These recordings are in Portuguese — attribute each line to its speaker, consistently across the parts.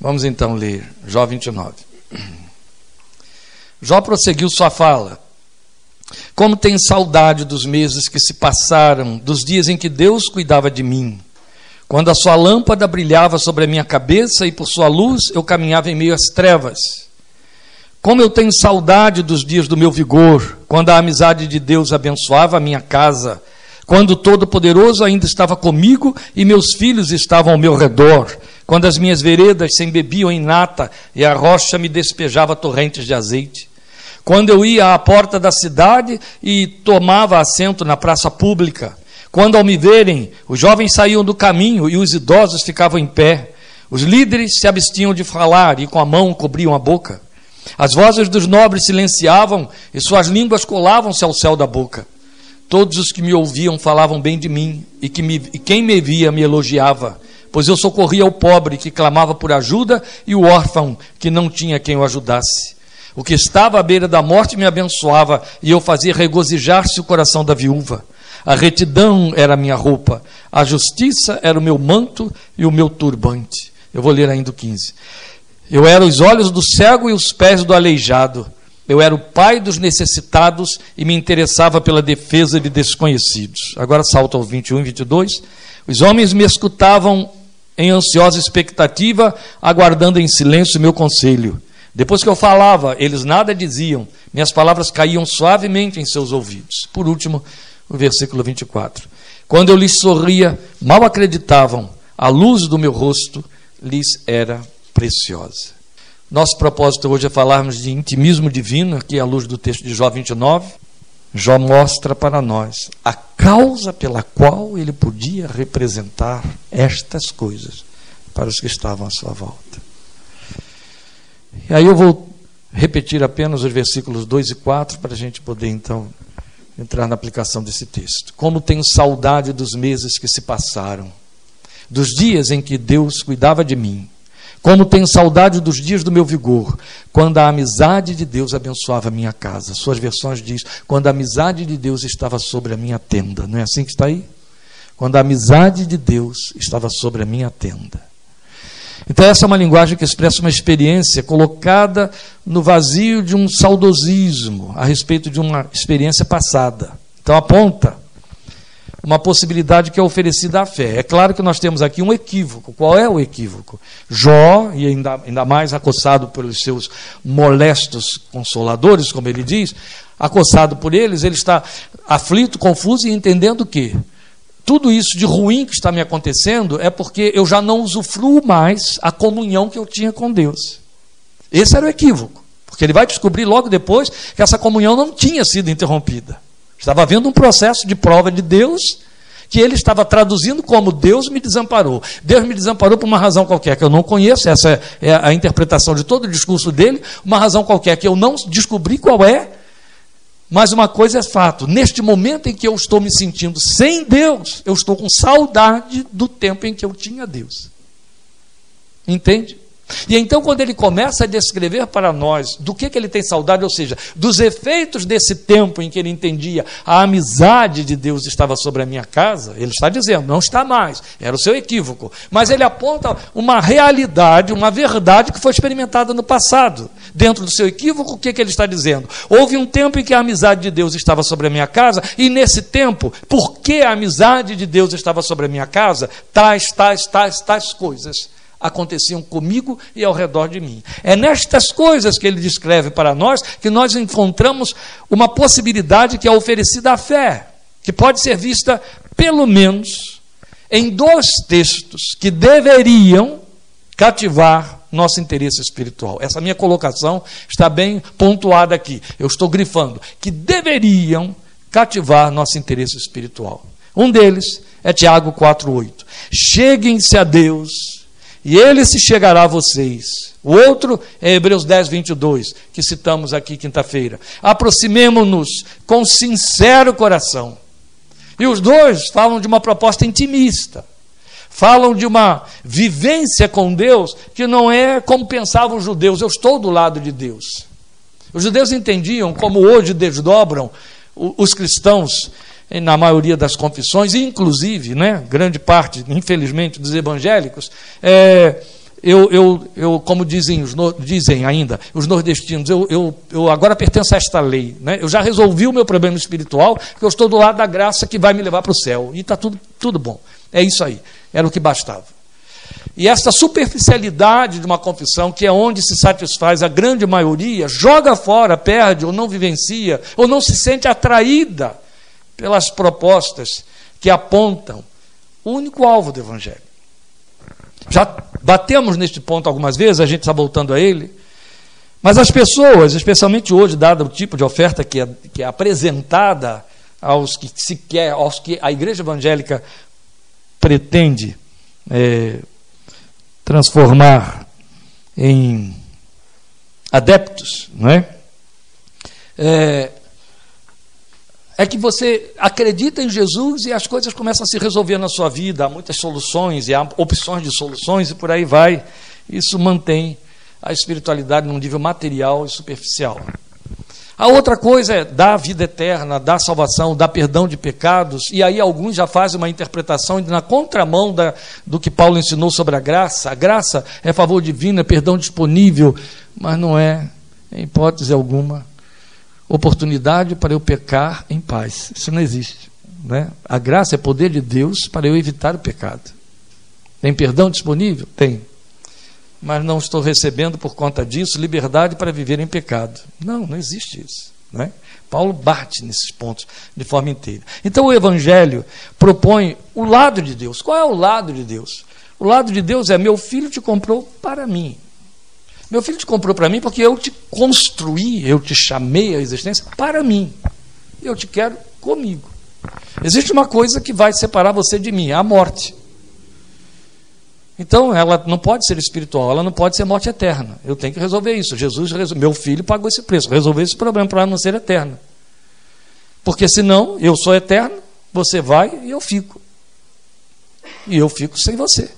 Speaker 1: Vamos então ler Jó 29. Jó prosseguiu sua fala. Como tenho saudade dos meses que se passaram, dos dias em que Deus cuidava de mim. Quando a sua lâmpada brilhava sobre a minha cabeça e por sua luz eu caminhava em meio às trevas. Como eu tenho saudade dos dias do meu vigor, quando a amizade de Deus abençoava a minha casa, quando o Todo-Poderoso ainda estava comigo e meus filhos estavam ao meu redor, quando as minhas veredas se embebiam em nata e a rocha me despejava torrentes de azeite. Quando eu ia à porta da cidade e tomava assento na praça pública. Quando ao me verem, os jovens saíam do caminho e os idosos ficavam em pé. Os líderes se abstinham de falar e com a mão cobriam a boca. As vozes dos nobres silenciavam e suas línguas colavam-se ao céu da boca. Todos os que me ouviam falavam bem de mim e, que me, e quem me via me elogiava, pois eu socorria o pobre que clamava por ajuda e o órfão que não tinha quem o ajudasse. O que estava à beira da morte me abençoava e eu fazia regozijar-se o coração da viúva. A retidão era minha roupa, a justiça era o meu manto e o meu turbante. Eu vou ler ainda o 15. Eu era os olhos do cego e os pés do aleijado. Eu era o pai dos necessitados e me interessava pela defesa de desconhecidos. Agora salta ao 21 e 22. Os homens me escutavam em ansiosa expectativa, aguardando em silêncio meu conselho. Depois que eu falava, eles nada diziam, minhas palavras caíam suavemente em seus ouvidos. Por último, o versículo 24. Quando eu lhes sorria, mal acreditavam, a luz do meu rosto lhes era preciosa. Nosso propósito hoje é falarmos de intimismo divino, aqui à luz do texto de Jó 29. Jó mostra para nós a causa pela qual ele podia representar estas coisas para os que estavam à sua volta. E aí eu vou repetir apenas os versículos 2 e 4 para a gente poder então entrar na aplicação desse texto. Como tenho saudade dos meses que se passaram, dos dias em que Deus cuidava de mim. Como tenho saudade dos dias do meu vigor, quando a amizade de Deus abençoava a minha casa. Suas versões diz: quando a amizade de Deus estava sobre a minha tenda. Não é assim que está aí? Quando a amizade de Deus estava sobre a minha tenda. Então, essa é uma linguagem que expressa uma experiência colocada no vazio de um saudosismo a respeito de uma experiência passada. Então, aponta uma possibilidade que é oferecida à fé. É claro que nós temos aqui um equívoco. Qual é o equívoco? Jó, e ainda, ainda mais acossado pelos seus molestos consoladores, como ele diz, acossado por eles, ele está aflito, confuso e entendendo que tudo isso de ruim que está me acontecendo é porque eu já não usufruo mais a comunhão que eu tinha com Deus. Esse era o equívoco, porque ele vai descobrir logo depois que essa comunhão não tinha sido interrompida. Estava havendo um processo de prova de Deus que ele estava traduzindo como Deus me desamparou. Deus me desamparou por uma razão qualquer que eu não conheço, essa é a interpretação de todo o discurso dele, uma razão qualquer que eu não descobri qual é, mas uma coisa é fato: neste momento em que eu estou me sentindo sem Deus, eu estou com saudade do tempo em que eu tinha Deus. Entende? E então, quando ele começa a descrever para nós do que, que ele tem saudade, ou seja, dos efeitos desse tempo em que ele entendia a amizade de Deus estava sobre a minha casa, ele está dizendo, não está mais, era o seu equívoco. Mas ele aponta uma realidade, uma verdade que foi experimentada no passado. Dentro do seu equívoco, o que, que ele está dizendo? Houve um tempo em que a amizade de Deus estava sobre a minha casa, e nesse tempo, porque a amizade de Deus estava sobre a minha casa, tais, tais, tais, tais coisas aconteciam comigo e ao redor de mim. É nestas coisas que ele descreve para nós que nós encontramos uma possibilidade que é oferecida à fé, que pode ser vista pelo menos em dois textos que deveriam cativar nosso interesse espiritual. Essa minha colocação está bem pontuada aqui. Eu estou grifando que deveriam cativar nosso interesse espiritual. Um deles é Tiago 4:8. Cheguem-se a Deus e ele se chegará a vocês. O outro é Hebreus 10, 22, que citamos aqui quinta-feira. Aproximemo-nos com sincero coração. E os dois falam de uma proposta intimista. Falam de uma vivência com Deus que não é como pensavam os judeus, eu estou do lado de Deus. Os judeus entendiam, como hoje desdobram os cristãos, na maioria das confissões, inclusive, né, grande parte, infelizmente, dos evangélicos, é, eu, eu, eu como dizem, os, dizem ainda os nordestinos, eu, eu, eu agora pertenço a esta lei. Né? Eu já resolvi o meu problema espiritual, porque eu estou do lado da graça que vai me levar para o céu. E está tudo, tudo bom. É isso aí. Era o que bastava. E essa superficialidade de uma confissão, que é onde se satisfaz a grande maioria, joga fora, perde, ou não vivencia, ou não se sente atraída pelas propostas que apontam o único alvo do Evangelho. Já batemos neste ponto algumas vezes, a gente está voltando a ele. Mas as pessoas, especialmente hoje, dado o tipo de oferta que é, que é apresentada aos que se quer, aos que a igreja evangélica pretende é, transformar em adeptos, não é? é? É que você acredita em Jesus e as coisas começam a se resolver na sua vida, há muitas soluções e há opções de soluções e por aí vai. Isso mantém a espiritualidade num nível material e superficial. A outra coisa é dar vida eterna, dar salvação, dar perdão de pecados, e aí alguns já fazem uma interpretação na contramão da, do que Paulo ensinou sobre a graça. A graça é favor divino, é perdão disponível, mas não é, em hipótese alguma, oportunidade para eu pecar em paz. Isso não existe. Né? A graça é poder de Deus para eu evitar o pecado. Tem perdão disponível? Tem mas não estou recebendo por conta disso liberdade para viver em pecado. Não, não existe isso. Não é? Paulo bate nesses pontos de forma inteira. Então o Evangelho propõe o lado de Deus. Qual é o lado de Deus? O lado de Deus é: meu filho te comprou para mim. Meu filho te comprou para mim porque eu te construí, eu te chamei à existência para mim. Eu te quero comigo. Existe uma coisa que vai separar você de mim: a morte. Então, ela não pode ser espiritual, ela não pode ser morte eterna. Eu tenho que resolver isso. Jesus, meu filho, pagou esse preço, resolver esse problema para não ser eterna. Porque senão, eu sou eterno, você vai e eu fico. E eu fico sem você.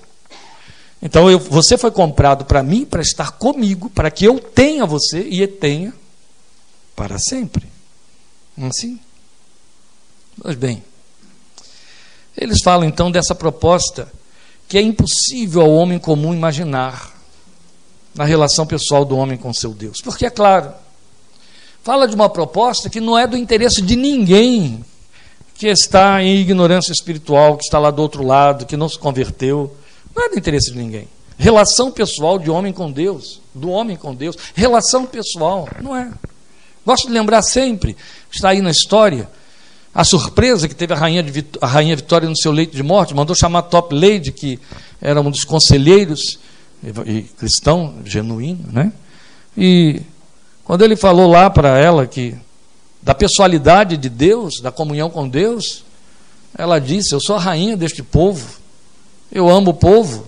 Speaker 1: Então, eu, você foi comprado para mim, para estar comigo, para que eu tenha você e tenha para sempre. Assim? Pois bem. Eles falam então dessa proposta que é impossível ao homem comum imaginar na relação pessoal do homem com seu Deus. Porque, é claro, fala de uma proposta que não é do interesse de ninguém que está em ignorância espiritual, que está lá do outro lado, que não se converteu. Não é do interesse de ninguém. Relação pessoal de homem com Deus, do homem com Deus. Relação pessoal, não é. Gosto de lembrar sempre, está aí na história, a surpresa que teve a rainha, de, a rainha Vitória no seu leito de morte, mandou chamar Top Lady, que era um dos conselheiros, e cristão, genuíno, né? E quando ele falou lá para ela que da pessoalidade de Deus, da comunhão com Deus, ela disse: Eu sou a rainha deste povo, eu amo o povo.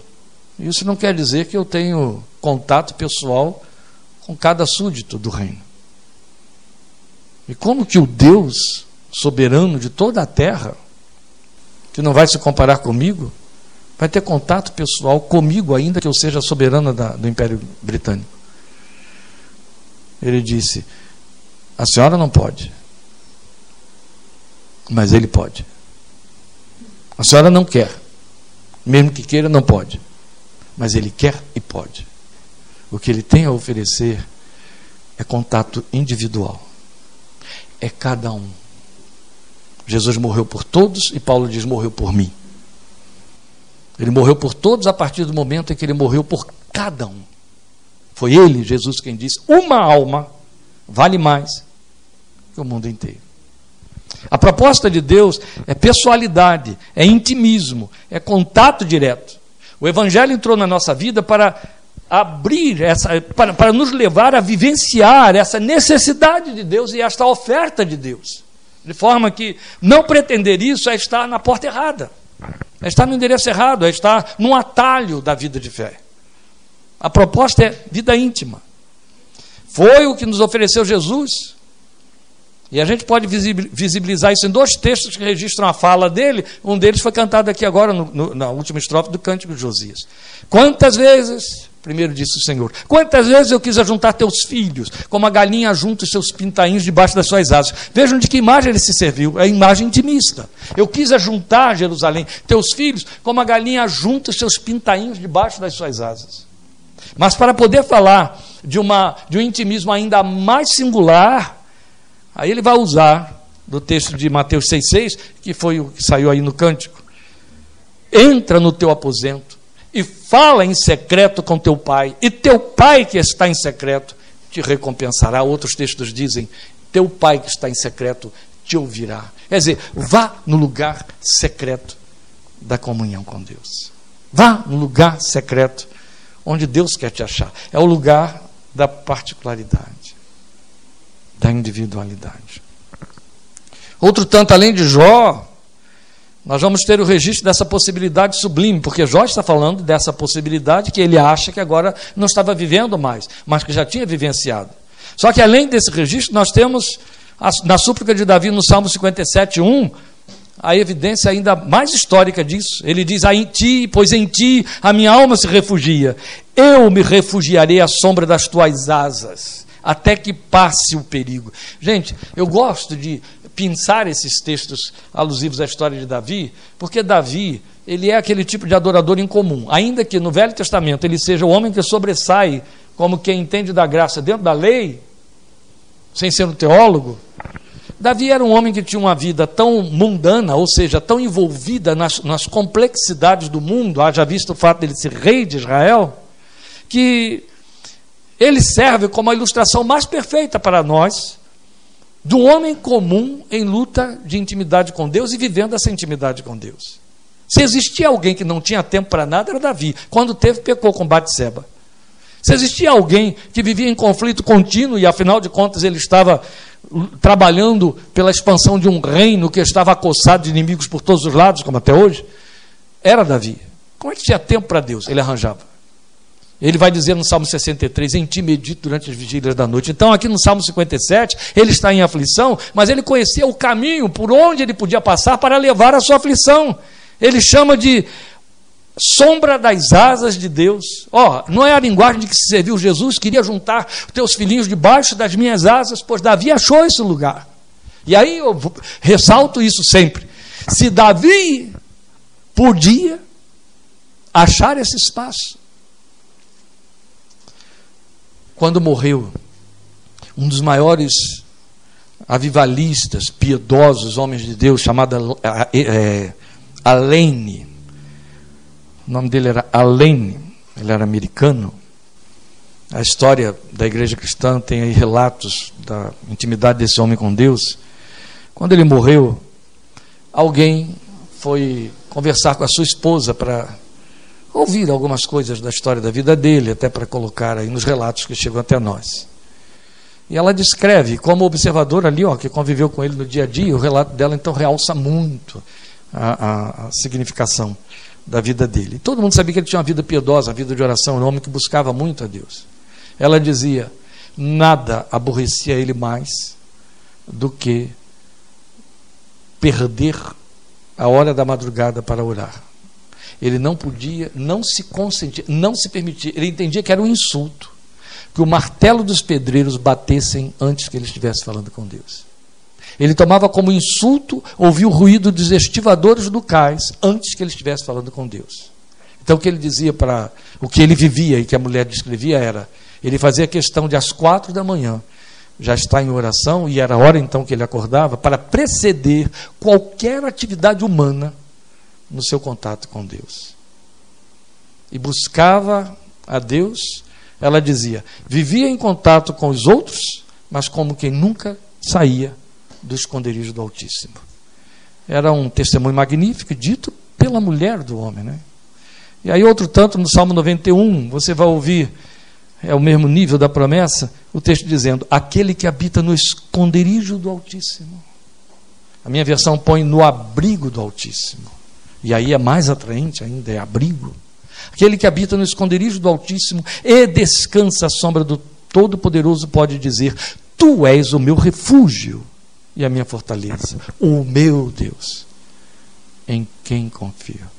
Speaker 1: Isso não quer dizer que eu tenho contato pessoal com cada súdito do reino. E como que o Deus soberano de toda a terra, que não vai se comparar comigo, vai ter contato pessoal comigo, ainda que eu seja soberana da, do Império Britânico. Ele disse: A senhora não pode, mas ele pode. A senhora não quer, mesmo que queira, não pode, mas ele quer e pode. O que ele tem a oferecer é contato individual, é cada um. Jesus morreu por todos e Paulo diz: morreu por mim. Ele morreu por todos a partir do momento em que ele morreu por cada um. Foi ele, Jesus, quem disse: uma alma vale mais que o mundo inteiro. A proposta de Deus é pessoalidade, é intimismo, é contato direto. O Evangelho entrou na nossa vida para abrir essa, para, para nos levar a vivenciar essa necessidade de Deus e esta oferta de Deus. De forma que não pretender isso é estar na porta errada, é estar no endereço errado, é estar num atalho da vida de fé. A proposta é vida íntima. Foi o que nos ofereceu Jesus. E a gente pode visibilizar isso em dois textos que registram a fala dele. Um deles foi cantado aqui agora, no, no, na última estrofe do Cântico de Josias. Quantas vezes Primeiro disse o Senhor: Quantas vezes eu quis ajuntar teus filhos, como a galinha junta os seus pintainhos debaixo das suas asas. Vejam de que imagem ele se serviu. É a imagem intimista. Eu quis ajuntar, Jerusalém, teus filhos, como a galinha junta os seus pintainhos debaixo das suas asas. Mas para poder falar de, uma, de um intimismo ainda mais singular, aí ele vai usar do texto de Mateus 6,6, que foi o que saiu aí no cântico. Entra no teu aposento e fala em secreto com teu pai, e teu pai que está em secreto te recompensará. Outros textos dizem: teu pai que está em secreto te ouvirá. Quer dizer, vá no lugar secreto da comunhão com Deus. Vá no lugar secreto onde Deus quer te achar. É o lugar da particularidade, da individualidade. Outro tanto, além de Jó, nós vamos ter o registro dessa possibilidade sublime, porque Jó está falando dessa possibilidade que ele acha que agora não estava vivendo mais, mas que já tinha vivenciado. Só que além desse registro, nós temos na súplica de Davi no Salmo 57, 1, a evidência ainda mais histórica disso. Ele diz: ah, em ti, pois em ti a minha alma se refugia. Eu me refugiarei à sombra das tuas asas, até que passe o perigo. Gente, eu gosto de pensar esses textos alusivos à história de Davi, porque Davi, ele é aquele tipo de adorador incomum. Ainda que no Velho Testamento ele seja o homem que sobressai como quem entende da graça dentro da lei, sem ser um teólogo, Davi era um homem que tinha uma vida tão mundana, ou seja, tão envolvida nas, nas complexidades do mundo, haja visto o fato dele ser rei de Israel, que ele serve como a ilustração mais perfeita para nós do homem comum em luta de intimidade com Deus e vivendo essa intimidade com Deus. Se existia alguém que não tinha tempo para nada, era Davi. Quando teve, pecou com Batseba. Se existia alguém que vivia em conflito contínuo e, afinal de contas, ele estava trabalhando pela expansão de um reino que estava acossado de inimigos por todos os lados, como até hoje, era Davi. Como é que tinha tempo para Deus? Ele arranjava. Ele vai dizer no Salmo 63, em ti medito durante as vigílias da noite. Então, aqui no Salmo 57, ele está em aflição, mas ele conhecia o caminho por onde ele podia passar para levar a sua aflição. Ele chama de sombra das asas de Deus. Ó, oh, não é a linguagem de que se serviu Jesus, queria juntar teus filhinhos debaixo das minhas asas, pois Davi achou esse lugar. E aí eu ressalto isso sempre. Se Davi podia achar esse espaço, quando morreu, um dos maiores avivalistas, piedosos, homens de Deus, chamado é, Alene. O nome dele era Alene, ele era americano. A história da igreja cristã tem aí relatos da intimidade desse homem com Deus. Quando ele morreu, alguém foi conversar com a sua esposa para ouvir algumas coisas da história da vida dele, até para colocar aí nos relatos que chegam até nós. E ela descreve, como observador ali, ó, que conviveu com ele no dia a dia, o relato dela então realça muito a, a, a significação da vida dele. E todo mundo sabia que ele tinha uma vida piedosa, uma vida de oração, um homem que buscava muito a Deus. Ela dizia: nada aborrecia ele mais do que perder a hora da madrugada para orar. Ele não podia, não se consentir, não se permitir. Ele entendia que era um insulto que o martelo dos pedreiros batessem antes que ele estivesse falando com Deus. Ele tomava como insulto ouvir o ruído dos estivadores do cais antes que ele estivesse falando com Deus. Então o que ele dizia para o que ele vivia e que a mulher descrevia era, ele fazia questão de às quatro da manhã já estar em oração e era a hora então que ele acordava para preceder qualquer atividade humana no seu contato com Deus. E buscava a Deus, ela dizia, vivia em contato com os outros, mas como quem nunca saía do esconderijo do Altíssimo. Era um testemunho magnífico, dito pela mulher do homem. Né? E aí, outro tanto, no Salmo 91, você vai ouvir, é o mesmo nível da promessa, o texto dizendo: Aquele que habita no esconderijo do Altíssimo. A minha versão põe no abrigo do Altíssimo. E aí é mais atraente ainda, é abrigo. Aquele que habita no esconderijo do Altíssimo e descansa à sombra do Todo-Poderoso pode dizer: Tu és o meu refúgio e a minha fortaleza, o meu Deus, em quem confio.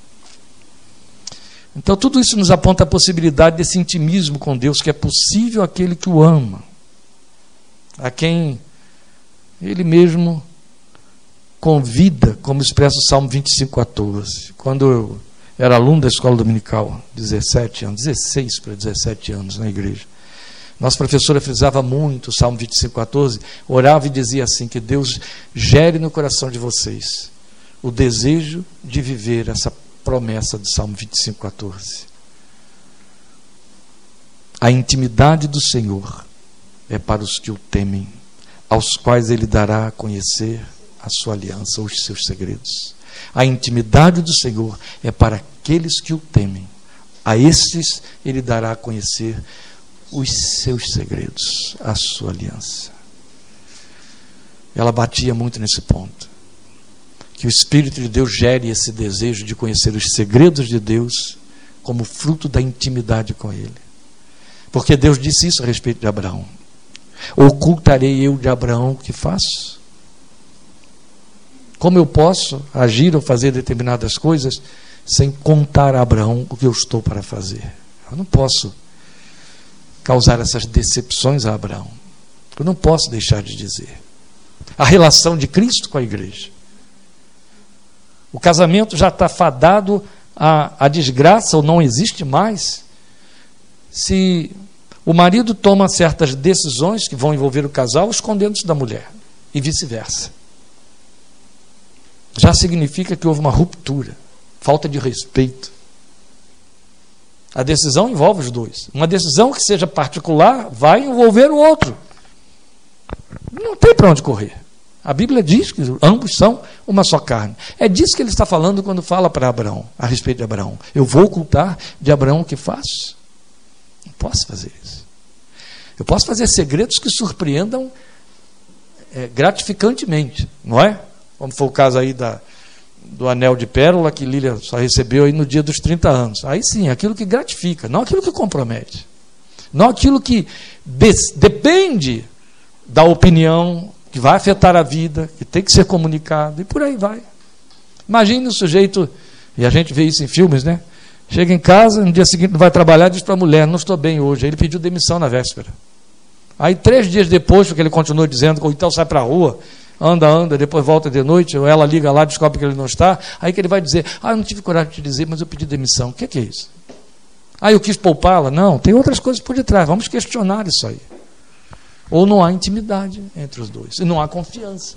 Speaker 1: Então, tudo isso nos aponta a possibilidade desse intimismo com Deus, que é possível aquele que o ama, a quem Ele mesmo convida, como expressa o Salmo 25, 14. Quando era aluno da escola dominical, 17 anos, 16 para 17 anos na igreja. Nossa professora frisava muito o Salmo 25, 14, orava e dizia assim: que Deus gere no coração de vocês o desejo de viver essa promessa do Salmo 25, 14. A intimidade do Senhor é para os que o temem, aos quais ele dará a conhecer a sua aliança, os seus segredos. A intimidade do Senhor é para aqueles que o temem. A estes ele dará a conhecer os seus segredos, a sua aliança. Ela batia muito nesse ponto. Que o Espírito de Deus gere esse desejo de conhecer os segredos de Deus como fruto da intimidade com Ele. Porque Deus disse isso a respeito de Abraão. Ocultarei eu de Abraão o que faço? Como eu posso agir ou fazer determinadas coisas sem contar a Abraão o que eu estou para fazer? Eu não posso causar essas decepções a Abraão. Eu não posso deixar de dizer. A relação de Cristo com a igreja. O casamento já está fadado à, à desgraça ou não existe mais. Se o marido toma certas decisões que vão envolver o casal escondendo-se da mulher, e vice-versa já significa que houve uma ruptura, falta de respeito. A decisão envolve os dois. Uma decisão que seja particular vai envolver o outro. Não tem para onde correr. A Bíblia diz que ambos são uma só carne. É disso que ele está falando quando fala para Abraão, a respeito de Abraão. Eu vou ocultar de Abraão o que faço? Não posso fazer isso. Eu posso fazer segredos que surpreendam é, gratificantemente, não é? Como foi o caso aí da, do anel de pérola que Lília só recebeu aí no dia dos 30 anos. Aí sim, aquilo que gratifica, não aquilo que compromete. Não aquilo que depende da opinião, que vai afetar a vida, que tem que ser comunicado, e por aí vai. Imagine o sujeito, e a gente vê isso em filmes, né? Chega em casa, no dia seguinte não vai trabalhar, diz para a mulher: Não estou bem hoje. Aí ele pediu demissão na véspera. Aí, três dias depois, porque ele continuou dizendo, ou então sai para a rua, anda, anda, depois volta de noite, ou ela liga lá, descobre que ele não está, aí que ele vai dizer, ah, eu não tive coragem de te dizer, mas eu pedi demissão. O que é, que é isso? Ah, eu quis poupá-la? Não, tem outras coisas por detrás, vamos questionar isso aí. Ou não há intimidade entre os dois, e não há confiança.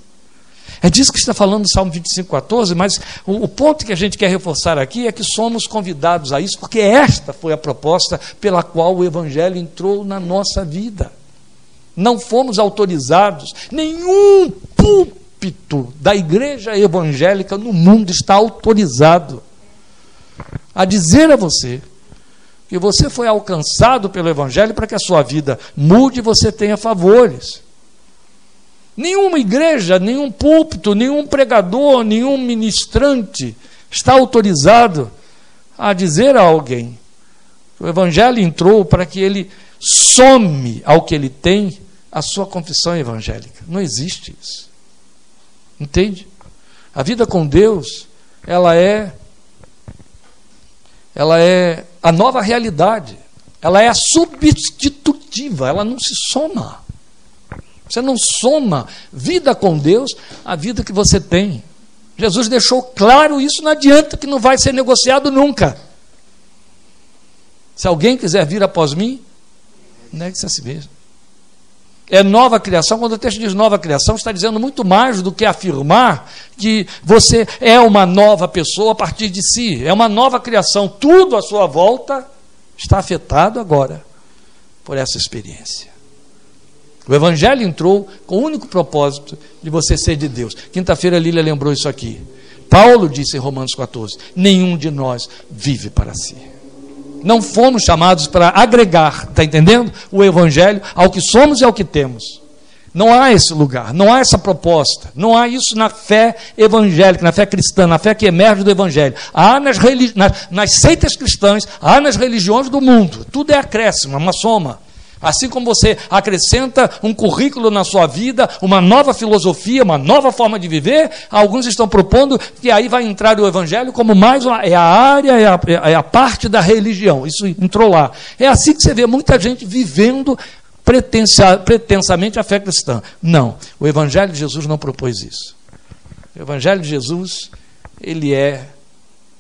Speaker 1: É disso que está falando o Salmo 25, 14, mas o, o, ponto que a gente quer reforçar aqui é que somos convidados a isso, porque esta foi a proposta pela qual o Evangelho entrou na nossa vida. Não fomos autorizados, nenhum púlpito da igreja evangélica no mundo está autorizado a dizer a você que você foi alcançado pelo Evangelho para que a sua vida mude e você tenha favores. Nenhuma igreja, nenhum púlpito, nenhum pregador, nenhum ministrante está autorizado a dizer a alguém que o Evangelho entrou para que ele some ao que ele tem a sua confissão evangélica. Não existe isso. Entende? A vida com Deus, ela é ela é a nova realidade. Ela é a substitutiva, ela não se soma. Você não soma vida com Deus à vida que você tem. Jesus deixou claro isso, não adianta que não vai ser negociado nunca. Se alguém quiser vir após mim, negue-se a si mesmo é nova criação, quando o texto diz nova criação, está dizendo muito mais do que afirmar que você é uma nova pessoa a partir de si, é uma nova criação. Tudo à sua volta está afetado agora por essa experiência. O Evangelho entrou com o único propósito de você ser de Deus. Quinta-feira, Lília lembrou isso aqui. Paulo disse em Romanos 14: nenhum de nós vive para si. Não fomos chamados para agregar, está entendendo? O Evangelho ao que somos e ao que temos. Não há esse lugar, não há essa proposta, não há isso na fé evangélica, na fé cristã, na fé que emerge do Evangelho. Há nas, nas, nas seitas cristãs, há nas religiões do mundo. Tudo é acréscimo, é uma soma. Assim como você acrescenta um currículo na sua vida, uma nova filosofia, uma nova forma de viver, alguns estão propondo que aí vai entrar o evangelho como mais uma, é a área, é a, é a parte da religião. Isso entrou lá. É assim que você vê muita gente vivendo pretensamente a fé cristã. Não, o evangelho de Jesus não propôs isso. O evangelho de Jesus, ele é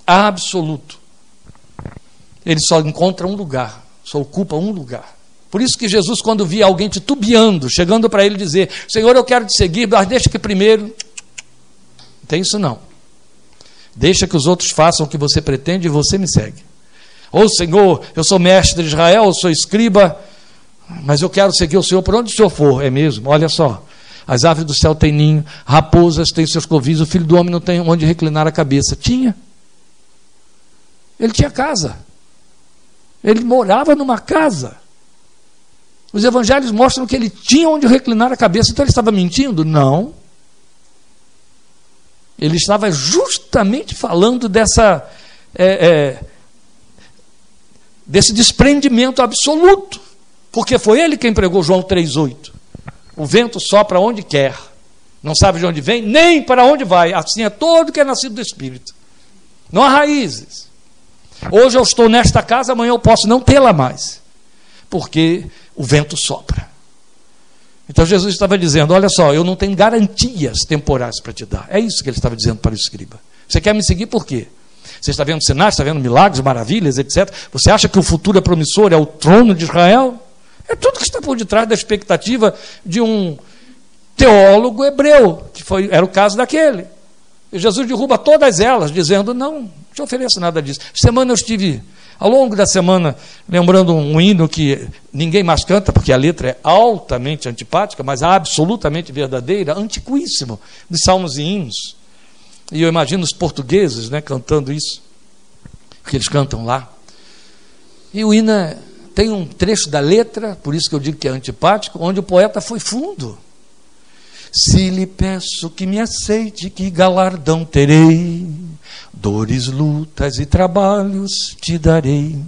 Speaker 1: absoluto ele só encontra um lugar, só ocupa um lugar. Por isso que Jesus, quando via alguém titubeando, chegando para ele dizer: Senhor, eu quero te seguir, mas deixa que primeiro. Não tem isso não. Deixa que os outros façam o que você pretende e você me segue. Ou Senhor, eu sou mestre de Israel, eu sou escriba, mas eu quero seguir o Senhor por onde o Senhor for. É mesmo, olha só. As aves do céu têm ninho, raposas têm seus covis, o filho do homem não tem onde reclinar a cabeça. Tinha. Ele tinha casa. Ele morava numa casa. Os evangelhos mostram que ele tinha onde reclinar a cabeça, então ele estava mentindo? Não. Ele estava justamente falando dessa. É, é, desse desprendimento absoluto. Porque foi ele quem pregou João 3,8. O vento sopra onde quer, não sabe de onde vem, nem para onde vai. Assim é todo que é nascido do Espírito. Não há raízes. Hoje eu estou nesta casa, amanhã eu posso não tê-la mais. Porque o vento sopra. Então Jesus estava dizendo: Olha só, eu não tenho garantias temporais para te dar. É isso que ele estava dizendo para o escriba. Você quer me seguir por quê? Você está vendo sinais, está vendo milagres, maravilhas, etc. Você acha que o futuro é promissor, é o trono de Israel? É tudo que está por detrás da expectativa de um teólogo hebreu, que foi, era o caso daquele. E Jesus derruba todas elas, dizendo: Não, não te ofereço nada disso. Semana eu estive ao longo da semana, lembrando um hino que ninguém mais canta, porque a letra é altamente antipática, mas absolutamente verdadeira, antiquíssimo, de salmos e hinos. E eu imagino os portugueses né, cantando isso, que eles cantam lá. E o hino é, tem um trecho da letra, por isso que eu digo que é antipático, onde o poeta foi fundo. Se lhe peço que me aceite, que galardão terei? Dores, lutas e trabalhos te darei.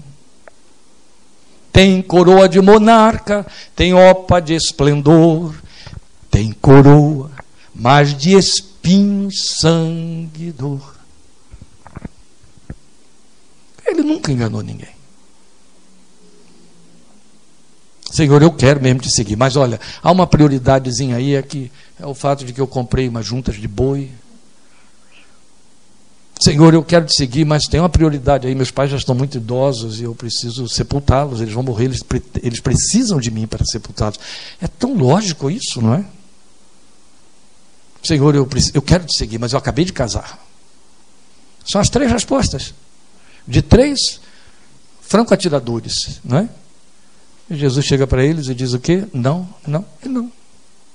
Speaker 1: Tem coroa de monarca, tem opa de esplendor, tem coroa, mas de espinho sangue dor. Ele nunca enganou ninguém. Senhor, eu quero mesmo te seguir, mas olha, há uma prioridadezinha aí, é, que é o fato de que eu comprei umas juntas de boi, Senhor, eu quero te seguir, mas tem uma prioridade aí. Meus pais já estão muito idosos e eu preciso sepultá-los. Eles vão morrer, eles, eles precisam de mim para sepultá-los. É tão lógico isso, não é? Senhor, eu, eu quero te seguir, mas eu acabei de casar. São as três respostas. De três franco-atiradores, não é? E Jesus chega para eles e diz o quê? Não, não não.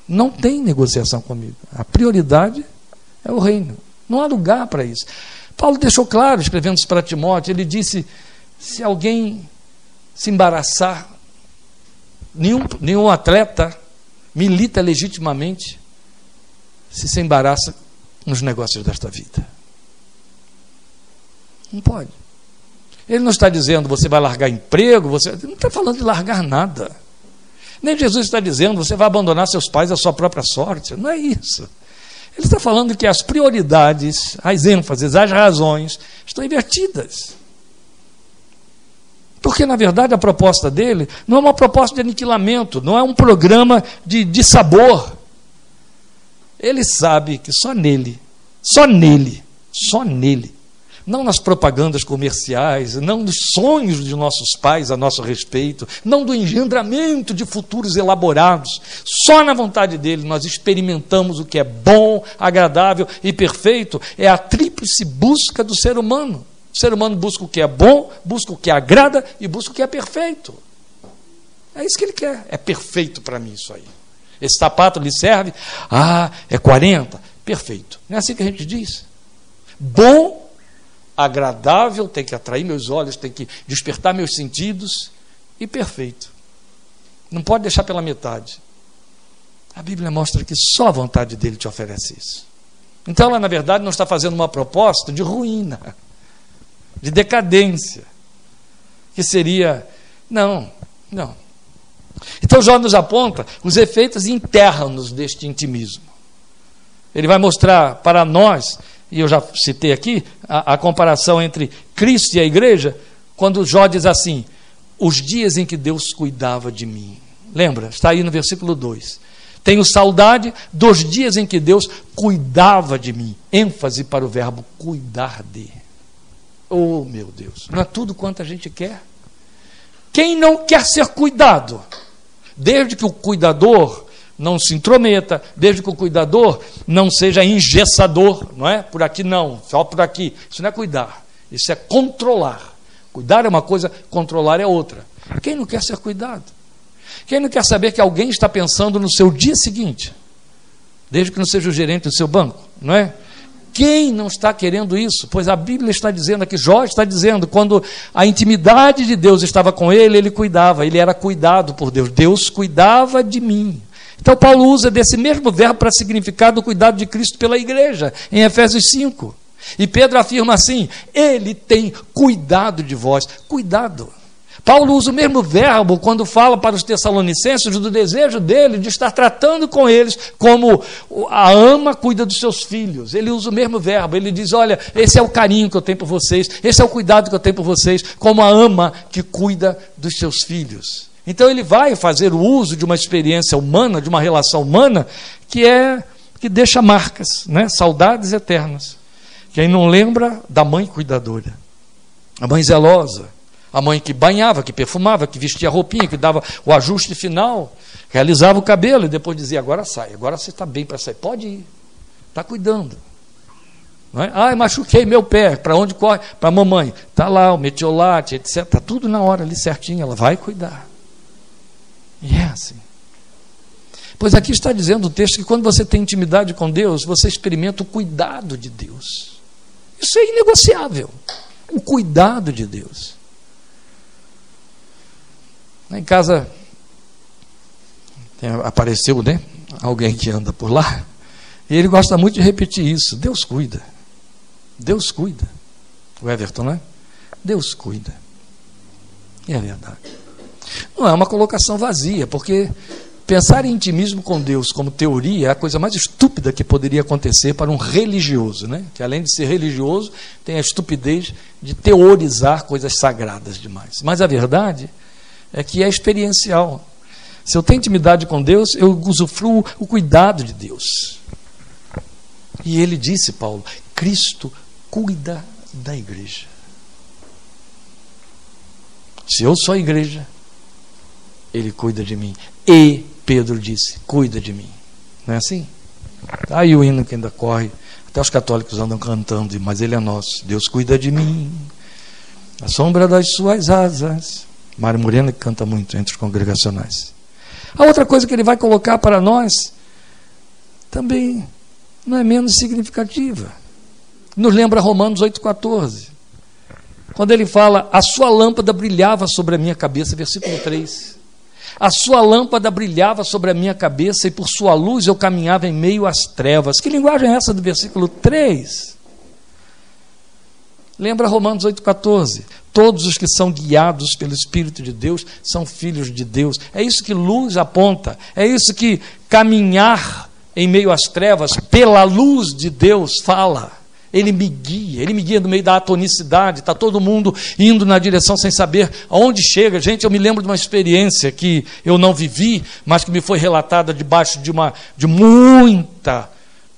Speaker 1: Não tem negociação comigo. A prioridade é o reino. Não há lugar para isso. Paulo deixou claro, escrevendo para Timóteo, ele disse: se alguém se embaraçar, nenhum, nenhum atleta milita legitimamente se se embaraça nos negócios desta vida. Não pode. Ele não está dizendo você vai largar emprego, você não está falando de largar nada. Nem Jesus está dizendo você vai abandonar seus pais à sua própria sorte. Não é isso. Ele está falando que as prioridades, as ênfases, as razões estão invertidas. Porque, na verdade, a proposta dele não é uma proposta de aniquilamento, não é um programa de, de sabor. Ele sabe que só nele, só nele, só nele, não nas propagandas comerciais, não nos sonhos de nossos pais a nosso respeito, não do engendramento de futuros elaborados. Só na vontade dele nós experimentamos o que é bom, agradável e perfeito. É a tríplice busca do ser humano. O ser humano busca o que é bom, busca o que agrada e busca o que é perfeito. É isso que ele quer. É perfeito para mim isso aí. Esse sapato lhe serve? Ah, é 40? Perfeito. Não é assim que a gente diz? Bom agradável, tem que atrair meus olhos, tem que despertar meus sentidos e perfeito. Não pode deixar pela metade. A Bíblia mostra que só a vontade dele te oferece isso. Então ela, na verdade, não está fazendo uma proposta de ruína, de decadência, que seria. Não, não. Então Jó nos aponta os efeitos internos deste intimismo. Ele vai mostrar para nós e eu já citei aqui a, a comparação entre Cristo e a igreja, quando Jó diz assim: os dias em que Deus cuidava de mim. Lembra? Está aí no versículo 2. Tenho saudade dos dias em que Deus cuidava de mim. ênfase para o verbo cuidar de. Oh, meu Deus, não é tudo quanto a gente quer. Quem não quer ser cuidado? Desde que o cuidador não se intrometa, desde que o cuidador não seja engessador, não é? Por aqui não, só por aqui. Isso não é cuidar, isso é controlar. Cuidar é uma coisa, controlar é outra. Quem não quer ser cuidado? Quem não quer saber que alguém está pensando no seu dia seguinte? Desde que não seja o gerente do seu banco, não é? Quem não está querendo isso? Pois a Bíblia está dizendo aqui, Jó está dizendo, quando a intimidade de Deus estava com ele, ele cuidava, ele era cuidado por Deus. Deus cuidava de mim. Então, Paulo usa desse mesmo verbo para significar do cuidado de Cristo pela igreja, em Efésios 5. E Pedro afirma assim: Ele tem cuidado de vós. Cuidado. Paulo usa o mesmo verbo quando fala para os Tessalonicenses do desejo dele de estar tratando com eles como a ama cuida dos seus filhos. Ele usa o mesmo verbo. Ele diz: Olha, esse é o carinho que eu tenho por vocês, esse é o cuidado que eu tenho por vocês, como a ama que cuida dos seus filhos. Então ele vai fazer o uso de uma experiência humana, de uma relação humana, que é que deixa marcas, né? saudades eternas. Quem não lembra da mãe cuidadora, a mãe zelosa a mãe que banhava, que perfumava, que vestia roupinha, que dava o ajuste final, realizava o cabelo e depois dizia: agora sai, agora você está bem para sair, pode ir, está cuidando. Não é? Ah, machuquei meu pé, para onde corre? Para a mamãe. Está lá o metiolate, etc. Está tudo na hora ali certinho, ela vai cuidar. E é assim. Pois aqui está dizendo o texto que quando você tem intimidade com Deus, você experimenta o cuidado de Deus. Isso é inegociável. O cuidado de Deus. Lá em casa apareceu, né? Alguém que anda por lá. E ele gosta muito de repetir isso. Deus cuida. Deus cuida. O Everton, né? Deus cuida. E é verdade. Não é uma colocação vazia, porque pensar em intimismo com Deus como teoria é a coisa mais estúpida que poderia acontecer para um religioso, né? que além de ser religioso, tem a estupidez de teorizar coisas sagradas demais. Mas a verdade é que é experiencial. Se eu tenho intimidade com Deus, eu usufruo o cuidado de Deus. E ele disse, Paulo, Cristo cuida da igreja. Se eu sou a igreja, ele cuida de mim. E Pedro disse: cuida de mim. Não é assim? Está aí o hino que ainda corre. Até os católicos andam cantando, mas ele é nosso. Deus cuida de mim. A sombra das suas asas Mário Moreno que canta muito entre os congregacionais. A outra coisa que ele vai colocar para nós também não é menos significativa. Nos lembra Romanos 8,14. Quando ele fala, a sua lâmpada brilhava sobre a minha cabeça, versículo 3. A sua lâmpada brilhava sobre a minha cabeça e por sua luz eu caminhava em meio às trevas. Que linguagem é essa do versículo 3? Lembra Romanos 8,14? Todos os que são guiados pelo Espírito de Deus são filhos de Deus. É isso que luz aponta. É isso que caminhar em meio às trevas pela luz de Deus fala. Ele me guia, ele me guia no meio da atonicidade, está todo mundo indo na direção sem saber aonde chega. Gente, eu me lembro de uma experiência que eu não vivi, mas que me foi relatada debaixo de, uma, de muita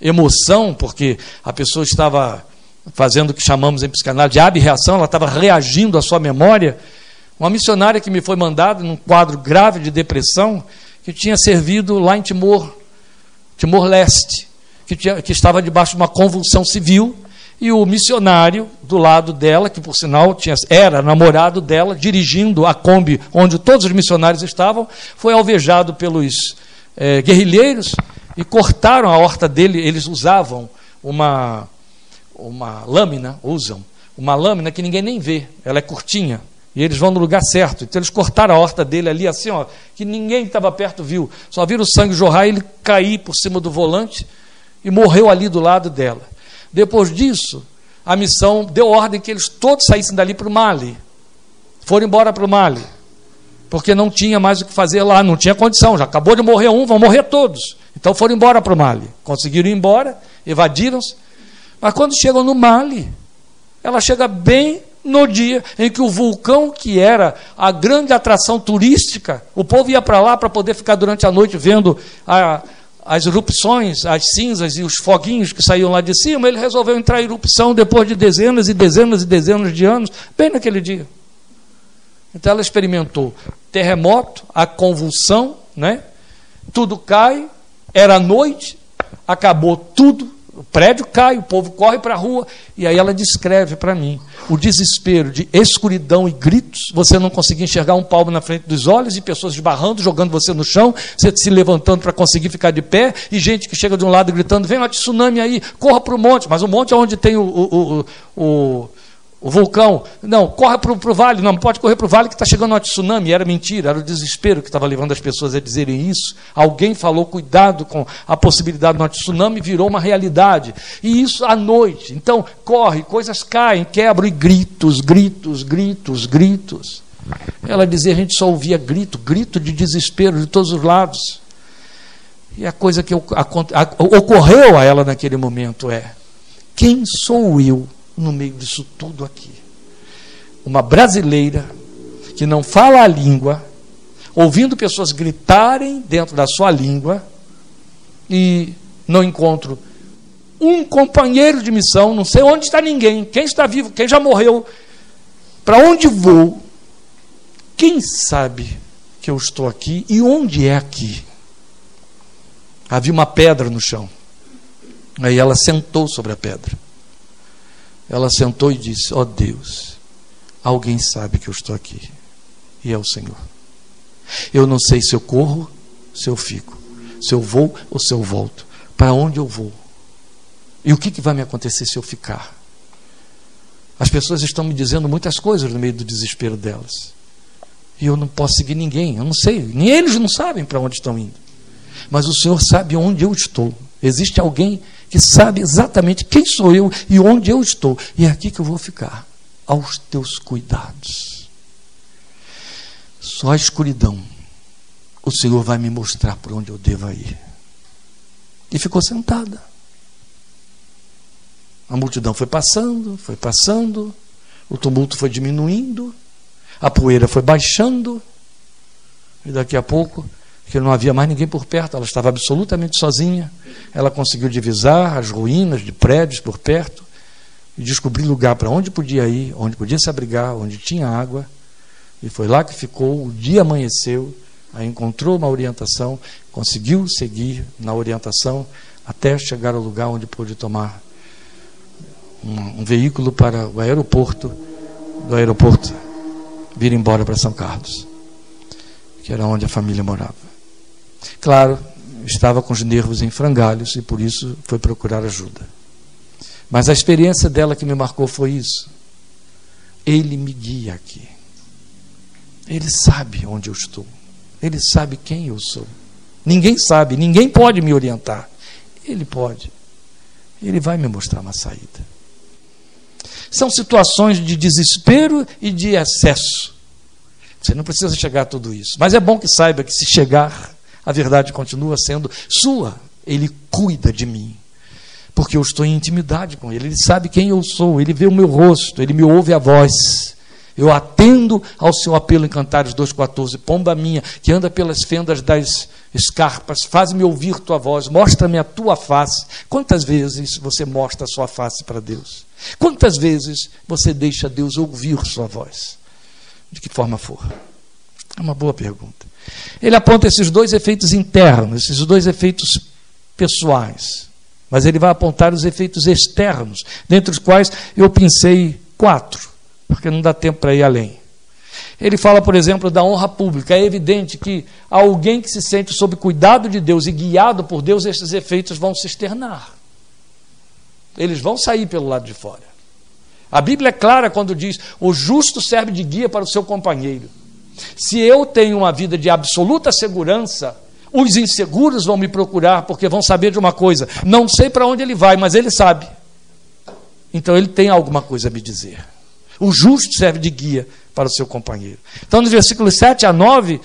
Speaker 1: emoção, porque a pessoa estava fazendo o que chamamos em psicanálise de abreação, ela estava reagindo à sua memória. Uma missionária que me foi mandada num quadro grave de depressão, que tinha servido lá em Timor, Timor-Leste, que, que estava debaixo de uma convulsão civil, e o missionário do lado dela, que por sinal tinha, era namorado dela, dirigindo a Kombi onde todos os missionários estavam, foi alvejado pelos é, guerrilheiros e cortaram a horta dele. Eles usavam uma uma lâmina, usam, uma lâmina que ninguém nem vê, ela é curtinha, e eles vão no lugar certo. Então eles cortaram a horta dele ali assim, ó, que ninguém estava perto viu. Só viram o sangue jorrar e ele cair por cima do volante e morreu ali do lado dela. Depois disso, a missão deu ordem que eles todos saíssem dali para o Mali. Foram embora para o Mali. Porque não tinha mais o que fazer lá, não tinha condição. Já acabou de morrer um, vão morrer todos. Então foram embora para o Mali. Conseguiram ir embora, evadiram-se mas quando chegam no Mali, ela chega bem no dia em que o vulcão, que era a grande atração turística, o povo ia para lá para poder ficar durante a noite vendo a, as erupções, as cinzas e os foguinhos que saíam lá de cima, ele resolveu entrar em erupção depois de dezenas e dezenas e dezenas de anos, bem naquele dia. Então ela experimentou terremoto, a convulsão, né? tudo cai, era noite, acabou tudo, o prédio cai, o povo corre para a rua, e aí ela descreve para mim o desespero de escuridão e gritos, você não conseguir enxergar um palmo na frente dos olhos, e pessoas esbarrando, jogando você no chão, você se levantando para conseguir ficar de pé, e gente que chega de um lado gritando: vem um tsunami aí, corra para o monte, mas o monte é onde tem o, o, o, o o vulcão, não, corre para o vale, não, pode correr para o vale que está chegando um tsunami. Era mentira, era o desespero que estava levando as pessoas a dizerem isso. Alguém falou, cuidado com a possibilidade de um tsunami, virou uma realidade. E isso à noite. Então, corre, coisas caem, quebram, e gritos, gritos, gritos, gritos. Ela dizia, a gente só ouvia grito, grito de desespero de todos os lados. E a coisa que ocorreu a ela naquele momento é: quem sou eu no meio disso tudo aqui. Uma brasileira que não fala a língua, ouvindo pessoas gritarem dentro da sua língua, e não encontro um companheiro de missão, não sei onde está ninguém, quem está vivo, quem já morreu, para onde vou, quem sabe que eu estou aqui e onde é aqui? Havia uma pedra no chão. Aí ela sentou sobre a pedra. Ela sentou e disse: Ó oh Deus, alguém sabe que eu estou aqui, e é o Senhor. Eu não sei se eu corro, se eu fico, se eu vou ou se eu volto, para onde eu vou, e o que, que vai me acontecer se eu ficar. As pessoas estão me dizendo muitas coisas no meio do desespero delas. E eu não posso seguir ninguém, eu não sei, nem eles não sabem para onde estão indo. Mas o Senhor sabe onde eu estou. Existe alguém que sabe exatamente quem sou eu e onde eu estou. E é aqui que eu vou ficar, aos teus cuidados. Só a escuridão, o Senhor vai me mostrar por onde eu devo ir. E ficou sentada. A multidão foi passando, foi passando, o tumulto foi diminuindo, a poeira foi baixando, e daqui a pouco porque não havia mais ninguém por perto, ela estava absolutamente sozinha. Ela conseguiu divisar as ruínas de prédios por perto e descobrir lugar para onde podia ir, onde podia se abrigar, onde tinha água. E foi lá que ficou, o dia amanheceu, aí encontrou uma orientação, conseguiu seguir na orientação até chegar ao lugar onde pôde tomar um, um veículo para o aeroporto, do aeroporto vir embora para São Carlos, que era onde a família morava. Claro, estava com os nervos em frangalhos e por isso foi procurar ajuda. Mas a experiência dela que me marcou foi isso. Ele me guia aqui. Ele sabe onde eu estou. Ele sabe quem eu sou. Ninguém sabe, ninguém pode me orientar. Ele pode. Ele vai me mostrar uma saída. São situações de desespero e de excesso. Você não precisa chegar a tudo isso. Mas é bom que saiba que se chegar, a verdade continua sendo sua. Ele cuida de mim. Porque eu estou em intimidade com Ele. Ele sabe quem eu sou. Ele vê o meu rosto. Ele me ouve a voz. Eu atendo ao seu apelo em Cantares 2,14. Pomba minha, que anda pelas fendas das escarpas, faz-me ouvir tua voz, mostra-me a tua face. Quantas vezes você mostra a sua face para Deus? Quantas vezes você deixa Deus ouvir sua voz? De que forma for? É uma boa pergunta. Ele aponta esses dois efeitos internos, esses dois efeitos pessoais. Mas ele vai apontar os efeitos externos, dentre os quais eu pensei quatro, porque não dá tempo para ir além. Ele fala, por exemplo, da honra pública. É evidente que alguém que se sente sob cuidado de Deus e guiado por Deus, esses efeitos vão se externar. Eles vão sair pelo lado de fora. A Bíblia é clara quando diz: o justo serve de guia para o seu companheiro. Se eu tenho uma vida de absoluta segurança, os inseguros vão me procurar porque vão saber de uma coisa. Não sei para onde ele vai, mas ele sabe. Então ele tem alguma coisa a me dizer. O justo serve de guia para o seu companheiro. Então, nos versículos 7 a 9,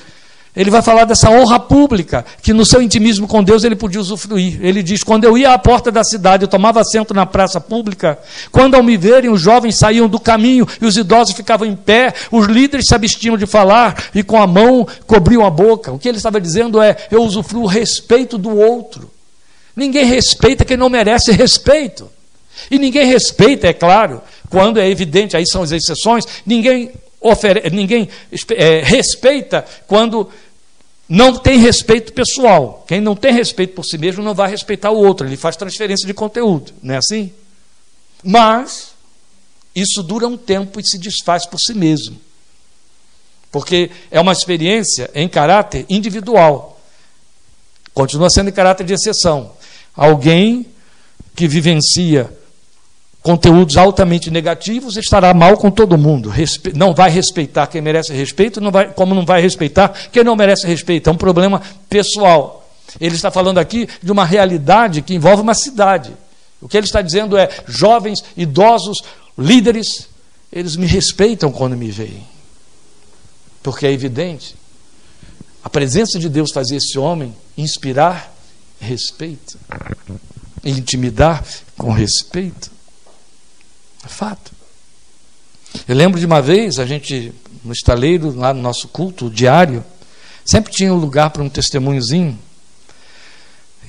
Speaker 1: Ele vai falar dessa honra pública, que no seu intimismo com Deus ele podia usufruir. Ele diz: Quando eu ia à porta da cidade, eu tomava assento na praça pública. Quando ao me verem, os jovens saíam do caminho e os idosos ficavam em pé. Os líderes se abstinham de falar e com a mão cobriam a boca. O que ele estava dizendo é: Eu usufruo o respeito do outro. Ninguém respeita quem não merece respeito. E ninguém respeita, é claro, quando é evidente, aí são as exceções, ninguém, ofere, ninguém é, respeita quando não tem respeito pessoal. Quem não tem respeito por si mesmo não vai respeitar o outro, ele faz transferência de conteúdo, não é assim? Mas isso dura um tempo e se desfaz por si mesmo. Porque é uma experiência em caráter individual. Continua sendo em caráter de exceção. Alguém que vivencia conteúdos altamente negativos, estará mal com todo mundo. Respe... Não vai respeitar quem merece respeito, não vai... como não vai respeitar quem não merece respeito. É um problema pessoal. Ele está falando aqui de uma realidade que envolve uma cidade. O que ele está dizendo é: jovens, idosos, líderes, eles me respeitam quando me veem. Porque é evidente, a presença de Deus faz esse homem inspirar respeito, intimidar com respeito. É fato. Eu lembro de uma vez, a gente, no estaleiro, lá no nosso culto diário, sempre tinha um lugar para um testemunhozinho.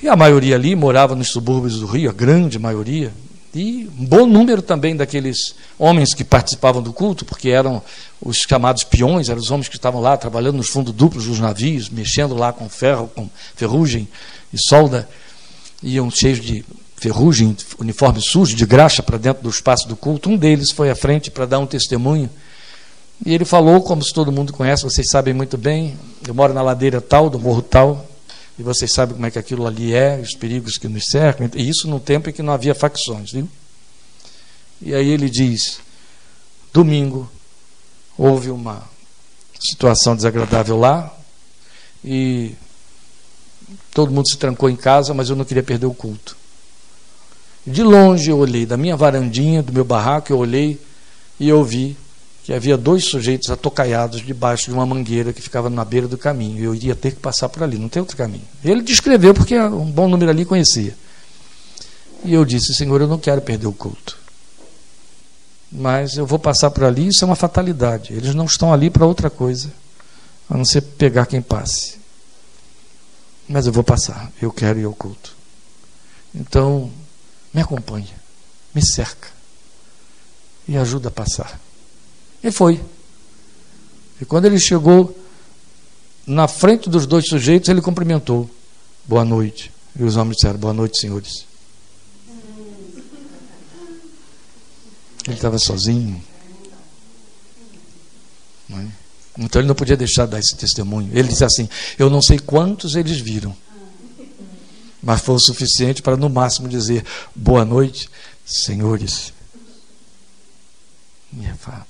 Speaker 1: E a maioria ali morava nos subúrbios do Rio, a grande maioria. E um bom número também daqueles homens que participavam do culto, porque eram os chamados peões, eram os homens que estavam lá trabalhando nos fundos duplos dos navios, mexendo lá com ferro, com ferrugem e solda, iam cheios de ferrugem, uniforme sujo, de graxa para dentro do espaço do culto. Um deles foi à frente para dar um testemunho. E ele falou, como se todo mundo conhece, vocês sabem muito bem, eu moro na ladeira tal, do morro tal, e vocês sabem como é que aquilo ali é, os perigos que nos cercam, e isso no tempo em que não havia facções, viu? E aí ele diz: domingo houve uma situação desagradável lá, e todo mundo se trancou em casa, mas eu não queria perder o culto. De longe eu olhei, da minha varandinha, do meu barraco, eu olhei e eu vi que havia dois sujeitos atocaiados debaixo de uma mangueira que ficava na beira do caminho. Eu iria ter que passar por ali, não tem outro caminho. Ele descreveu, porque um bom número ali conhecia. E eu disse: Senhor, eu não quero perder o culto. Mas eu vou passar por ali, isso é uma fatalidade. Eles não estão ali para outra coisa, a não ser pegar quem passe. Mas eu vou passar, eu quero ir ao culto. Então, me acompanha, me cerca e ajuda a passar. E foi. E quando ele chegou na frente dos dois sujeitos, ele cumprimentou. Boa noite. E os homens disseram: Boa noite, senhores. Ele estava sozinho. É? Então ele não podia deixar de dar esse testemunho. Ele disse assim: Eu não sei quantos eles viram mas foi o suficiente para, no máximo, dizer boa noite, senhores. E é fato.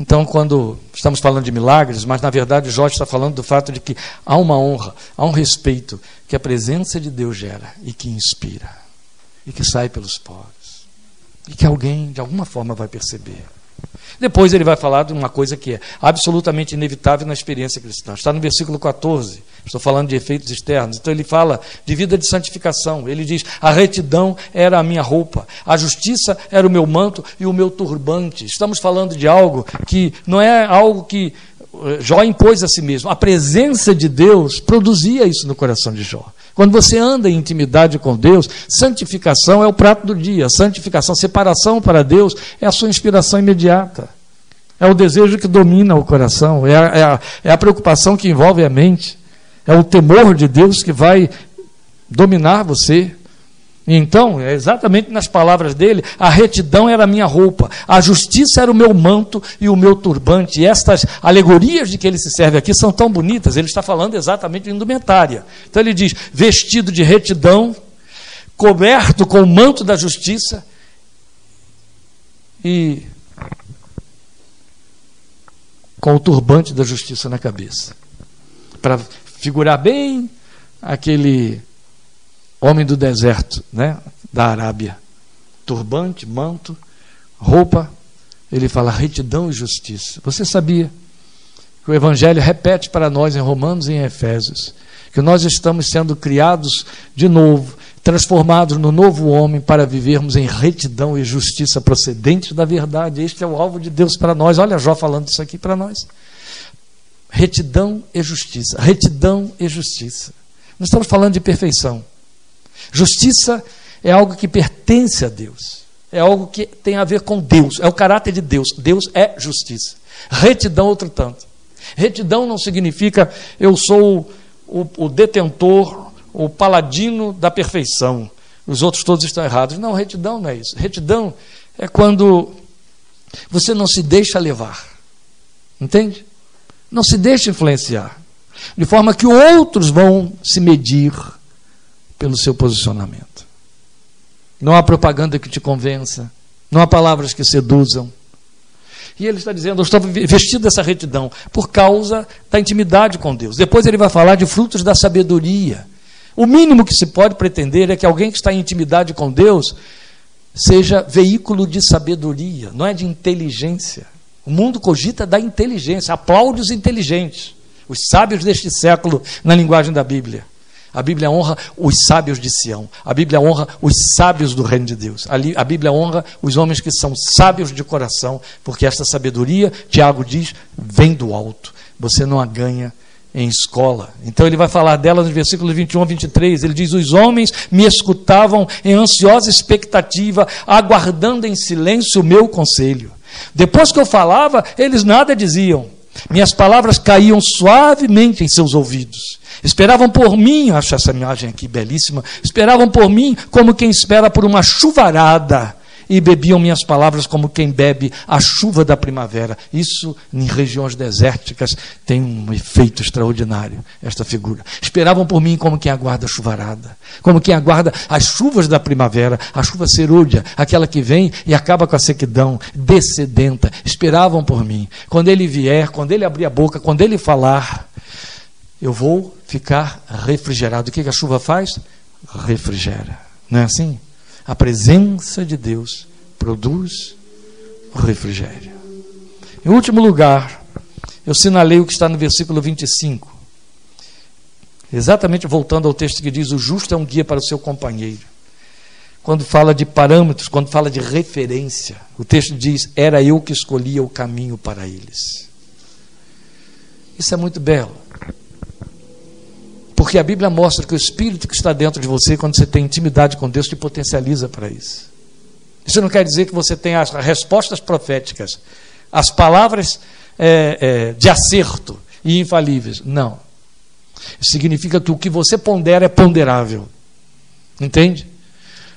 Speaker 1: Então, quando estamos falando de milagres, mas na verdade Jorge está falando do fato de que há uma honra, há um respeito que a presença de Deus gera e que inspira, e que sai pelos poros, e que alguém de alguma forma vai perceber. Depois ele vai falar de uma coisa que é absolutamente inevitável na experiência cristã. Está no versículo 14. Estou falando de efeitos externos. Então ele fala de vida de santificação. Ele diz: A retidão era a minha roupa, a justiça era o meu manto e o meu turbante. Estamos falando de algo que não é algo que eh, Jó impôs a si mesmo. A presença de Deus produzia isso no coração de Jó. Quando você anda em intimidade com Deus, santificação é o prato do dia. Santificação, separação para Deus é a sua inspiração imediata. É o desejo que domina o coração, é a, é a, é a preocupação que envolve a mente, é o temor de Deus que vai dominar você. Então, é exatamente nas palavras dele, a retidão era a minha roupa, a justiça era o meu manto e o meu turbante. E estas alegorias de que ele se serve aqui são tão bonitas, ele está falando exatamente de indumentária. Então ele diz: vestido de retidão, coberto com o manto da justiça e com o turbante da justiça na cabeça. Para figurar bem aquele homem do deserto, né, da Arábia. Turbante, manto, roupa, ele fala retidão e justiça. Você sabia que o Evangelho repete para nós em Romanos e em Efésios, que nós estamos sendo criados de novo, transformados no novo homem para vivermos em retidão e justiça procedente da verdade. Este é o alvo de Deus para nós. Olha Jó falando isso aqui para nós. Retidão e justiça. Retidão e justiça. Não estamos falando de perfeição. Justiça é algo que pertence a Deus. É algo que tem a ver com Deus. É o caráter de Deus. Deus é justiça. Retidão, outro tanto. Retidão não significa eu sou o, o detentor, o paladino da perfeição. Os outros todos estão errados. Não, retidão não é isso. Retidão é quando você não se deixa levar. Entende? Não se deixa influenciar. De forma que outros vão se medir pelo seu posicionamento. Não há propaganda que te convença. Não há palavras que seduzam. E ele está dizendo: Eu estou vestido dessa retidão por causa da intimidade com Deus. Depois ele vai falar de frutos da sabedoria. O mínimo que se pode pretender é que alguém que está em intimidade com Deus seja veículo de sabedoria, não é de inteligência. O mundo cogita da inteligência, aplaude os inteligentes, os sábios deste século, na linguagem da Bíblia. A Bíblia honra os sábios de Sião. A Bíblia honra os sábios do reino de Deus. A Bíblia honra os homens que são sábios de coração, porque esta sabedoria, Tiago diz, vem do alto. Você não a ganha em escola. Então ele vai falar dela nos versículos 21 a 23. Ele diz: Os homens me escutavam em ansiosa expectativa, aguardando em silêncio o meu conselho. Depois que eu falava, eles nada diziam. Minhas palavras caíam suavemente em seus ouvidos. Esperavam por mim, acho essa imagem aqui belíssima. Esperavam por mim como quem espera por uma chuvarada e bebiam minhas palavras como quem bebe a chuva da primavera. Isso, em regiões desérticas, tem um efeito extraordinário, esta figura. Esperavam por mim como quem aguarda a chuvarada, como quem aguarda as chuvas da primavera, a chuva cerúlea, aquela que vem e acaba com a sequidão, descedenta. Esperavam por mim. Quando ele vier, quando ele abrir a boca, quando ele falar, eu vou ficar refrigerado. O que a chuva faz? Refrigera. Não é assim? A presença de Deus produz o refrigério. Em último lugar, eu sinalei o que está no versículo 25. Exatamente voltando ao texto que diz: O justo é um guia para o seu companheiro. Quando fala de parâmetros, quando fala de referência, o texto diz: Era eu que escolhia o caminho para eles. Isso é muito belo. Porque a Bíblia mostra que o Espírito que está dentro de você, quando você tem intimidade com Deus, te potencializa para isso. Isso não quer dizer que você tenha as respostas proféticas, as palavras é, é, de acerto e infalíveis. Não. Significa que o que você pondera é ponderável. Entende?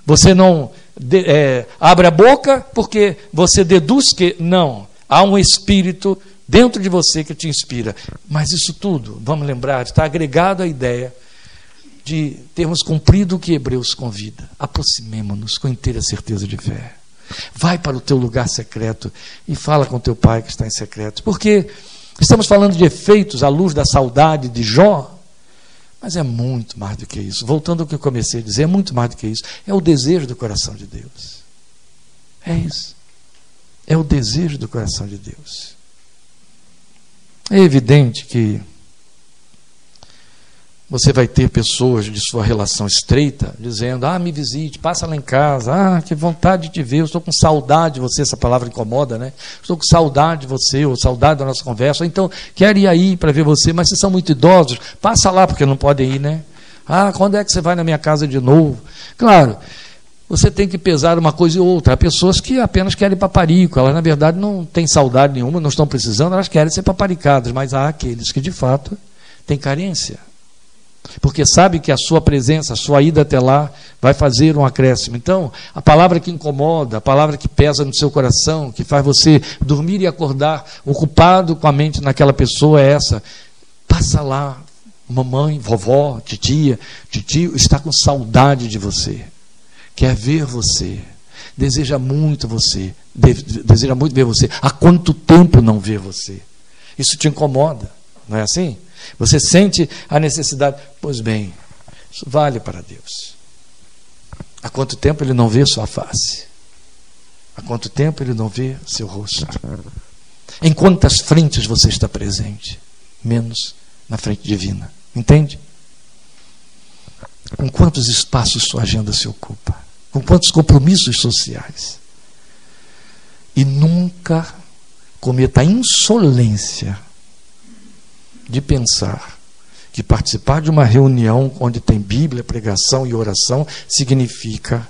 Speaker 1: Você não de, é, abre a boca porque você deduz que. Não. Há um espírito dentro de você que te inspira. Mas isso tudo, vamos lembrar, está agregado à ideia de termos cumprido o que Hebreus convida. Aproximemo-nos com inteira certeza de fé. Vai para o teu lugar secreto e fala com teu pai que está em secreto. Porque estamos falando de efeitos à luz da saudade de Jó, mas é muito mais do que isso. Voltando ao que eu comecei a dizer, é muito mais do que isso. É o desejo do coração de Deus. É isso. É o desejo do coração de Deus. É evidente que você vai ter pessoas de sua relação estreita dizendo: Ah, me visite, passa lá em casa, ah, que vontade de te ver, eu estou com saudade de você, essa palavra incomoda, né? Estou com saudade de você, ou saudade da nossa conversa, ou então quero ir aí para ver você, mas vocês são muito idosos, passa lá porque não podem ir, né? Ah, quando é que você vai na minha casa de novo? Claro, você tem que pesar uma coisa e outra. Há pessoas que apenas querem paparico, elas na verdade não têm saudade nenhuma, não estão precisando, elas querem ser paparicadas, mas há aqueles que de fato têm carência. Porque sabe que a sua presença, a sua ida até lá, vai fazer um acréscimo. Então, a palavra que incomoda, a palavra que pesa no seu coração, que faz você dormir e acordar ocupado com a mente naquela pessoa é essa. Passa lá, mamãe, vovó, titia, titio, está com saudade de você quer ver você, deseja muito você, deseja muito ver você. Há quanto tempo não vê você? Isso te incomoda, não é assim? Você sente a necessidade. Pois bem, isso vale para Deus. Há quanto tempo ele não vê sua face? Há quanto tempo ele não vê seu rosto? Em quantas frentes você está presente? Menos na frente divina. Entende? Com quantos espaços sua agenda se ocupa? Com quantos compromissos sociais? E nunca cometa a insolência de pensar que participar de uma reunião onde tem Bíblia, pregação e oração significa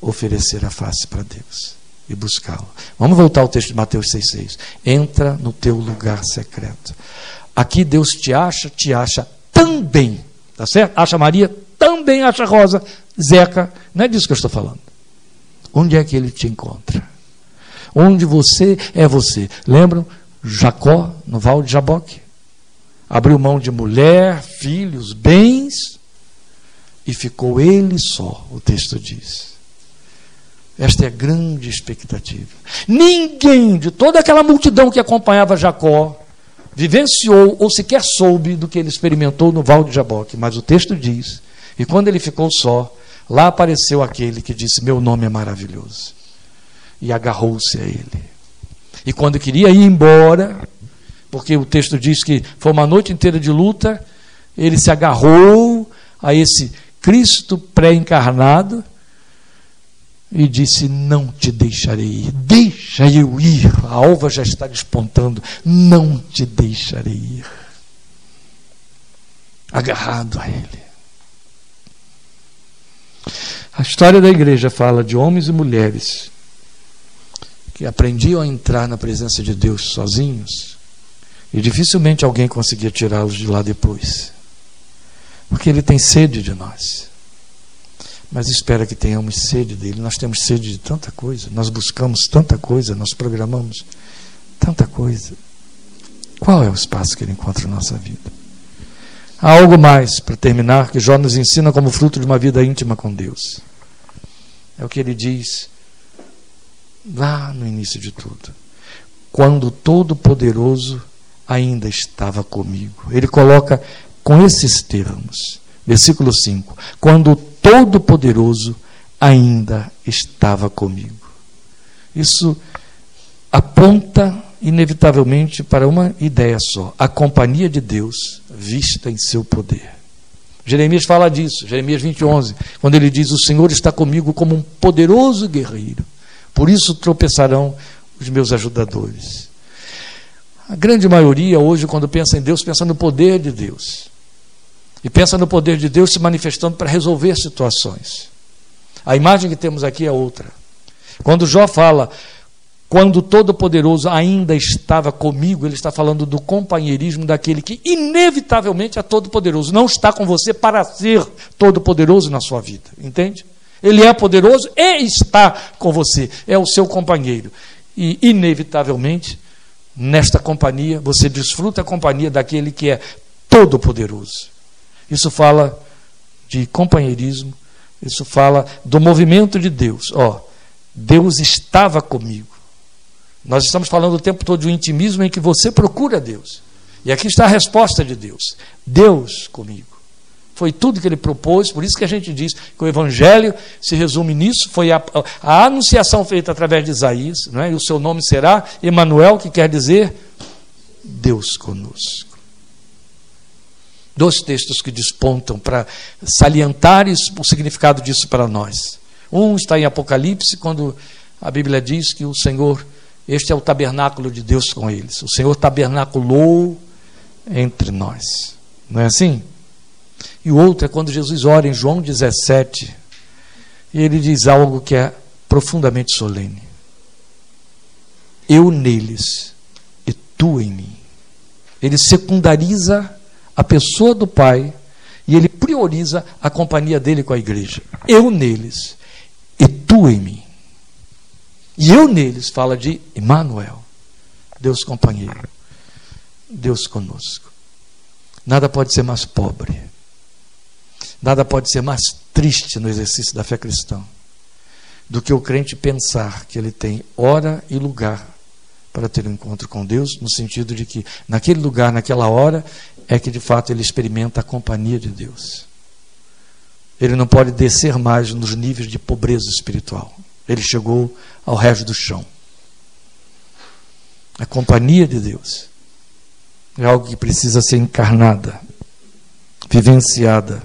Speaker 1: oferecer a face para Deus e buscá-lo. Vamos voltar ao texto de Mateus 6,6. Entra no teu lugar secreto. Aqui Deus te acha, te acha também. Tá certo? Acha Maria, também acha Rosa, Zeca. Não é disso que eu estou falando. Onde é que ele te encontra? Onde você é você. Lembram? Jacó, no Val de Jaboque. Abriu mão de mulher, filhos, bens, e ficou ele só, o texto diz. Esta é a grande expectativa. Ninguém de toda aquela multidão que acompanhava Jacó vivenciou ou sequer soube do que ele experimentou no Val de Jaboque, mas o texto diz: e quando ele ficou só, lá apareceu aquele que disse: Meu nome é maravilhoso. E agarrou-se a ele. E quando queria ir embora, porque o texto diz que foi uma noite inteira de luta, ele se agarrou a esse Cristo pré-encarnado e disse: Não te deixarei ir, deixa eu ir. A alva já está despontando, não te deixarei ir. Agarrado a ele. A história da igreja fala de homens e mulheres que aprendiam a entrar na presença de Deus sozinhos e dificilmente alguém conseguia tirá-los de lá depois. Porque ele tem sede de nós mas espera que tenhamos sede dele. Nós temos sede de tanta coisa, nós buscamos tanta coisa, nós programamos tanta coisa. Qual é o espaço que ele encontra na nossa vida? Há algo mais, para terminar, que Jó nos ensina como fruto de uma vida íntima com Deus. É o que ele diz lá no início de tudo. Quando Todo-Poderoso ainda estava comigo. Ele coloca com esses termos. Versículo 5: Quando Todo-Poderoso ainda estava comigo. Isso aponta inevitavelmente para uma ideia só: a companhia de Deus vista em seu poder. Jeremias fala disso, Jeremias 20, 11, quando ele diz: O Senhor está comigo como um poderoso guerreiro, por isso tropeçarão os meus ajudadores. A grande maioria hoje, quando pensa em Deus, pensa no poder de Deus. E pensa no poder de Deus se manifestando para resolver situações. A imagem que temos aqui é outra. Quando Jó fala, quando Todo-Poderoso ainda estava comigo, ele está falando do companheirismo daquele que inevitavelmente é Todo-Poderoso. Não está com você para ser Todo-Poderoso na sua vida. Entende? Ele é poderoso e está com você. É o seu companheiro. E, inevitavelmente, nesta companhia, você desfruta a companhia daquele que é Todo-Poderoso. Isso fala de companheirismo, isso fala do movimento de Deus. Ó, Deus estava comigo. Nós estamos falando o tempo todo de um intimismo em que você procura Deus. E aqui está a resposta de Deus: Deus comigo. Foi tudo que ele propôs, por isso que a gente diz que o Evangelho se resume nisso. Foi a, a anunciação feita através de Isaías, não é? e o seu nome será Emanuel, que quer dizer Deus conosco dois textos que despontam para salientar isso, o significado disso para nós. Um está em Apocalipse, quando a Bíblia diz que o Senhor, este é o tabernáculo de Deus com eles. O Senhor tabernaculou entre nós. Não é assim? E o outro é quando Jesus ora em João 17, e ele diz algo que é profundamente solene. Eu neles e tu em mim. Ele secundariza a pessoa do Pai e ele prioriza a companhia dele com a igreja. Eu neles e tu em mim. E eu neles fala de Emmanuel, Deus companheiro, Deus conosco. Nada pode ser mais pobre, nada pode ser mais triste no exercício da fé cristã do que o crente pensar que ele tem hora e lugar para ter um encontro com Deus, no sentido de que naquele lugar, naquela hora, é que de fato ele experimenta a companhia de Deus. Ele não pode descer mais nos níveis de pobreza espiritual. Ele chegou ao resto do chão. A companhia de Deus é algo que precisa ser encarnada, vivenciada,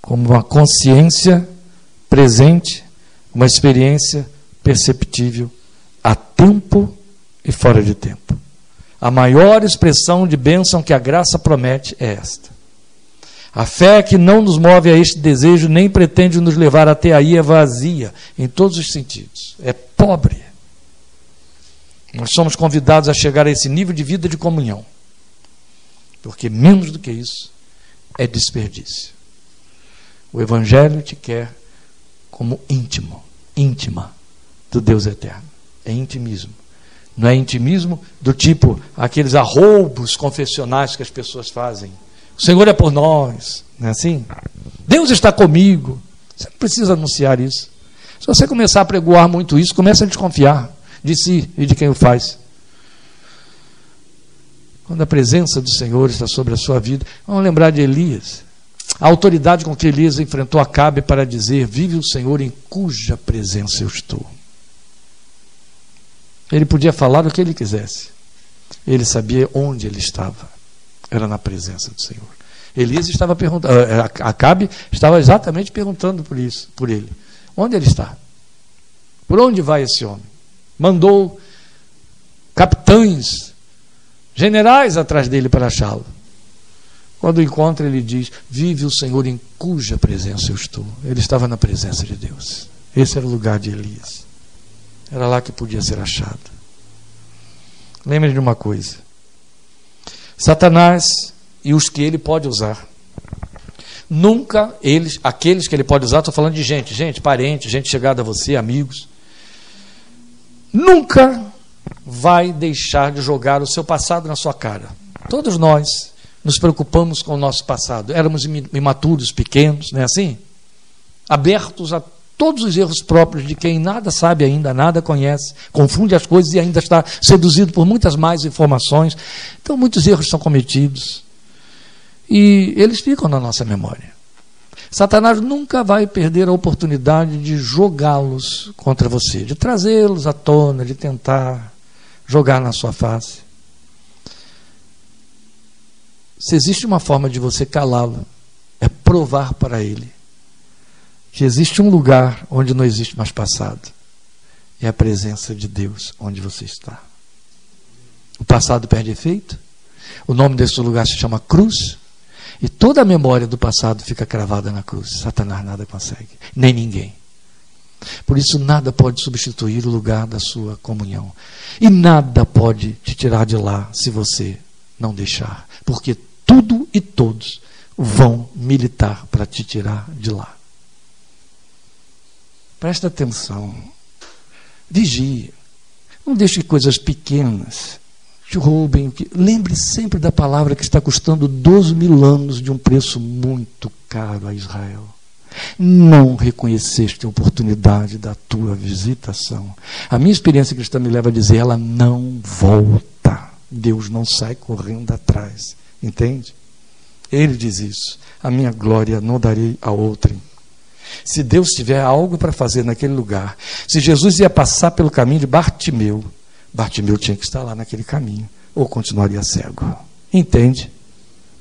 Speaker 1: como uma consciência presente, uma experiência perceptível a tempo e fora de tempo. A maior expressão de bênção que a graça promete é esta. A fé que não nos move a este desejo nem pretende nos levar até aí é vazia, em todos os sentidos. É pobre. Nós somos convidados a chegar a esse nível de vida de comunhão. Porque menos do que isso é desperdício. O Evangelho te quer como íntimo, íntima do Deus eterno. É intimismo. Não é intimismo do tipo aqueles arroubos confessionais que as pessoas fazem. O Senhor é por nós, não é assim? Deus está comigo. Você não precisa anunciar isso. Se você começar a pregoar muito isso, começa a desconfiar de si e de quem o faz. Quando a presença do Senhor está sobre a sua vida, vamos lembrar de Elias. A autoridade com que Elias enfrentou Acabe para dizer: Vive o Senhor em cuja presença eu estou. Ele podia falar o que ele quisesse. Ele sabia onde ele estava. Era na presença do Senhor. Elias estava perguntando, eh, eh, Acabe estava exatamente perguntando por isso, por ele. Onde ele está? Por onde vai esse homem? mandou capitães, generais atrás dele para achá-lo. Quando encontra, ele diz: Vive o Senhor em cuja presença eu estou. Ele estava na presença de Deus. Esse era o lugar de Elias. Era lá que podia ser achado. Lembre de uma coisa: Satanás e os que ele pode usar. Nunca eles, aqueles que ele pode usar, estou falando de gente, gente, parente, gente chegada a você, amigos nunca vai deixar de jogar o seu passado na sua cara. Todos nós nos preocupamos com o nosso passado. Éramos imaturos, pequenos, não é assim? Abertos a todos os erros próprios de quem nada sabe ainda, nada conhece, confunde as coisas e ainda está seduzido por muitas mais informações. Então, muitos erros são cometidos. E eles ficam na nossa memória. Satanás nunca vai perder a oportunidade de jogá-los contra você, de trazê-los à tona, de tentar jogar na sua face. Se existe uma forma de você calá-lo, é provar para ele que existe um lugar onde não existe mais passado. É a presença de Deus onde você está. O passado perde efeito. O nome desse lugar se chama cruz. E toda a memória do passado fica cravada na cruz. Satanás nada consegue, nem ninguém. Por isso, nada pode substituir o lugar da sua comunhão. E nada pode te tirar de lá se você não deixar. Porque tudo e todos vão militar para te tirar de lá. Presta atenção. Vigie. Não deixe coisas pequenas te roubem. Lembre sempre da palavra que está custando 12 mil anos de um preço muito caro a Israel. Não reconheceste a oportunidade da tua visitação. A minha experiência cristã me leva a dizer: ela não volta. Deus não sai correndo atrás. Entende? Ele diz isso. A minha glória não darei a outrem. Se Deus tiver algo para fazer naquele lugar, se Jesus ia passar pelo caminho de Bartimeu, Bartimeu tinha que estar lá naquele caminho, ou continuaria cego. Entende?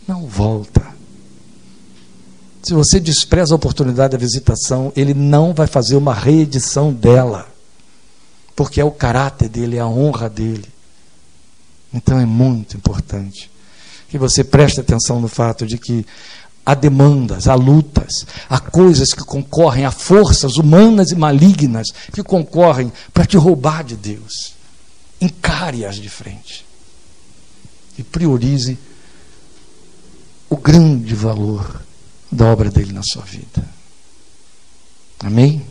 Speaker 1: Não volta. Se você despreza a oportunidade da visitação, ele não vai fazer uma reedição dela, porque é o caráter dele, é a honra dele. Então é muito importante que você preste atenção no fato de que há demandas, há lutas, há coisas que concorrem, há forças humanas e malignas que concorrem para te roubar de Deus. Encare-as de frente. E priorize o grande valor da obra dele na sua vida. Amém?